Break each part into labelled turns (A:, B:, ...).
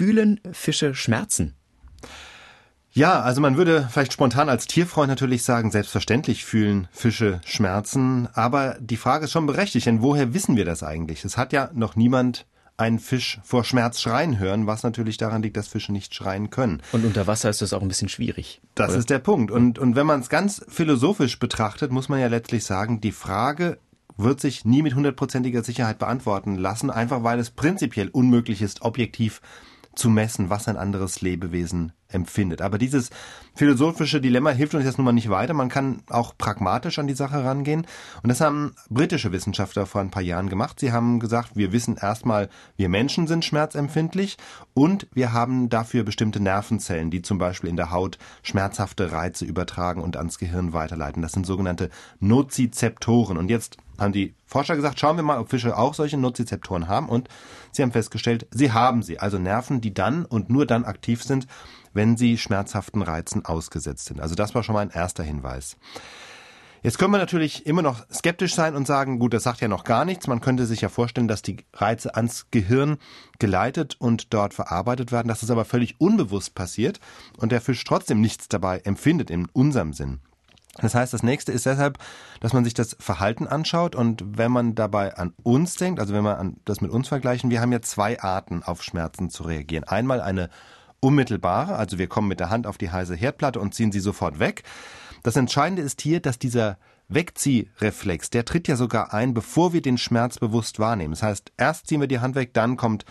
A: Fühlen Fische Schmerzen?
B: Ja, also man würde vielleicht spontan als Tierfreund natürlich sagen, selbstverständlich fühlen Fische Schmerzen, aber die Frage ist schon berechtigt, denn woher wissen wir das eigentlich? Es hat ja noch niemand einen Fisch vor Schmerz schreien hören, was natürlich daran liegt, dass Fische nicht schreien können.
A: Und unter Wasser ist das auch ein bisschen schwierig.
B: Das
A: oder?
B: ist der Punkt. Und, und wenn man es ganz philosophisch betrachtet, muss man ja letztlich sagen, die Frage wird sich nie mit hundertprozentiger Sicherheit beantworten lassen, einfach weil es prinzipiell unmöglich ist, objektiv zu messen, was ein anderes Lebewesen empfindet. Aber dieses philosophische Dilemma hilft uns jetzt nun mal nicht weiter. Man kann auch pragmatisch an die Sache rangehen. Und das haben britische Wissenschaftler vor ein paar Jahren gemacht. Sie haben gesagt, wir wissen erstmal, wir Menschen sind schmerzempfindlich und wir haben dafür bestimmte Nervenzellen, die zum Beispiel in der Haut schmerzhafte Reize übertragen und ans Gehirn weiterleiten. Das sind sogenannte Nozizeptoren. Und jetzt haben die Forscher gesagt, schauen wir mal, ob Fische auch solche Nozizeptoren haben. Und sie haben festgestellt, sie haben sie. Also Nerven, die dann und nur dann aktiv sind, wenn sie schmerzhaften Reizen ausgesetzt sind. Also das war schon mal ein erster Hinweis. Jetzt können wir natürlich immer noch skeptisch sein und sagen, gut, das sagt ja noch gar nichts. Man könnte sich ja vorstellen, dass die Reize ans Gehirn geleitet und dort verarbeitet werden. Das ist aber völlig unbewusst passiert und der Fisch trotzdem nichts dabei empfindet in unserem Sinn. Das heißt, das nächste ist deshalb, dass man sich das Verhalten anschaut und wenn man dabei an uns denkt, also wenn wir das mit uns vergleichen, wir haben ja zwei Arten auf Schmerzen zu reagieren. Einmal eine unmittelbare, also wir kommen mit der Hand auf die heiße Herdplatte und ziehen sie sofort weg. Das Entscheidende ist hier, dass dieser Wegziehreflex, der tritt ja sogar ein, bevor wir den Schmerz bewusst wahrnehmen. Das heißt, erst ziehen wir die Hand weg, dann kommt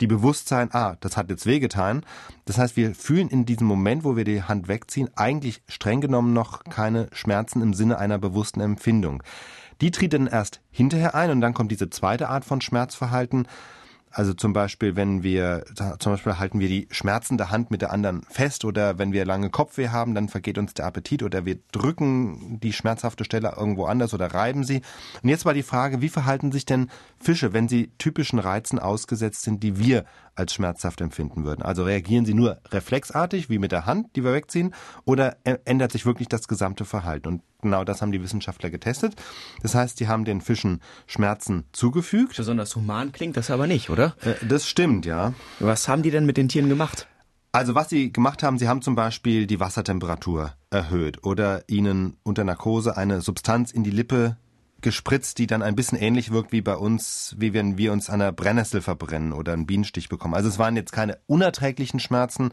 B: die Bewusstsein, ah, das hat jetzt wehgetan. Das heißt, wir fühlen in diesem Moment, wo wir die Hand wegziehen, eigentlich streng genommen noch keine Schmerzen im Sinne einer bewussten Empfindung. Die tritt dann erst hinterher ein und dann kommt diese zweite Art von Schmerzverhalten, also zum Beispiel, wenn wir, zum Beispiel halten wir die schmerzende Hand mit der anderen fest oder wenn wir lange Kopfweh haben, dann vergeht uns der Appetit oder wir drücken die schmerzhafte Stelle irgendwo anders oder reiben sie. Und jetzt war die Frage, wie verhalten sich denn Fische, wenn sie typischen Reizen ausgesetzt sind, die wir als schmerzhaft empfinden würden? Also reagieren sie nur reflexartig, wie mit der Hand, die wir wegziehen, oder ändert sich wirklich das gesamte Verhalten? Und Genau das haben die Wissenschaftler getestet. Das heißt, die haben den Fischen Schmerzen zugefügt.
A: Besonders human klingt das aber nicht, oder?
B: Äh, das stimmt, ja.
A: Was haben die denn mit den Tieren gemacht?
B: Also was sie gemacht haben, sie haben zum Beispiel die Wassertemperatur erhöht oder ihnen unter Narkose eine Substanz in die Lippe gespritzt, die dann ein bisschen ähnlich wirkt wie bei uns, wie wenn wir uns an einer Brennnessel verbrennen oder einen Bienenstich bekommen. Also es waren jetzt keine unerträglichen Schmerzen,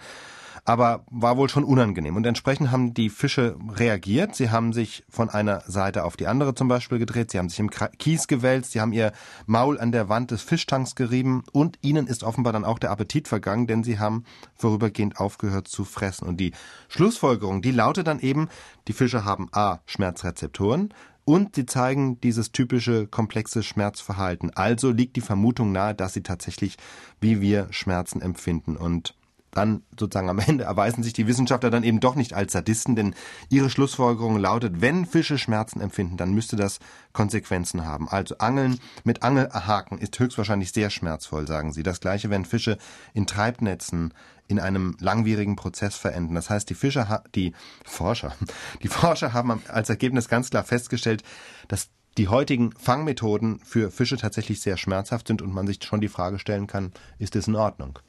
B: aber war wohl schon unangenehm. Und entsprechend haben die Fische reagiert. Sie haben sich von einer Seite auf die andere zum Beispiel gedreht, sie haben sich im Kies gewälzt, sie haben ihr Maul an der Wand des Fischtanks gerieben und ihnen ist offenbar dann auch der Appetit vergangen, denn sie haben vorübergehend aufgehört zu fressen. Und die Schlussfolgerung, die lautet dann eben, die Fische haben A, Schmerzrezeptoren, und sie zeigen dieses typische komplexe Schmerzverhalten. Also liegt die Vermutung nahe, dass sie tatsächlich wie wir Schmerzen empfinden. Und dann sozusagen am Ende erweisen sich die Wissenschaftler dann eben doch nicht als Sadisten, denn ihre Schlussfolgerung lautet, wenn Fische Schmerzen empfinden, dann müsste das Konsequenzen haben. Also Angeln mit Angelhaken ist höchstwahrscheinlich sehr schmerzvoll, sagen sie. Das gleiche, wenn Fische in Treibnetzen in einem langwierigen Prozess verenden. Das heißt, die Fischer, die Forscher, die Forscher haben als Ergebnis ganz klar festgestellt, dass die heutigen Fangmethoden für Fische tatsächlich sehr schmerzhaft sind und man sich schon die Frage stellen kann, ist es in Ordnung?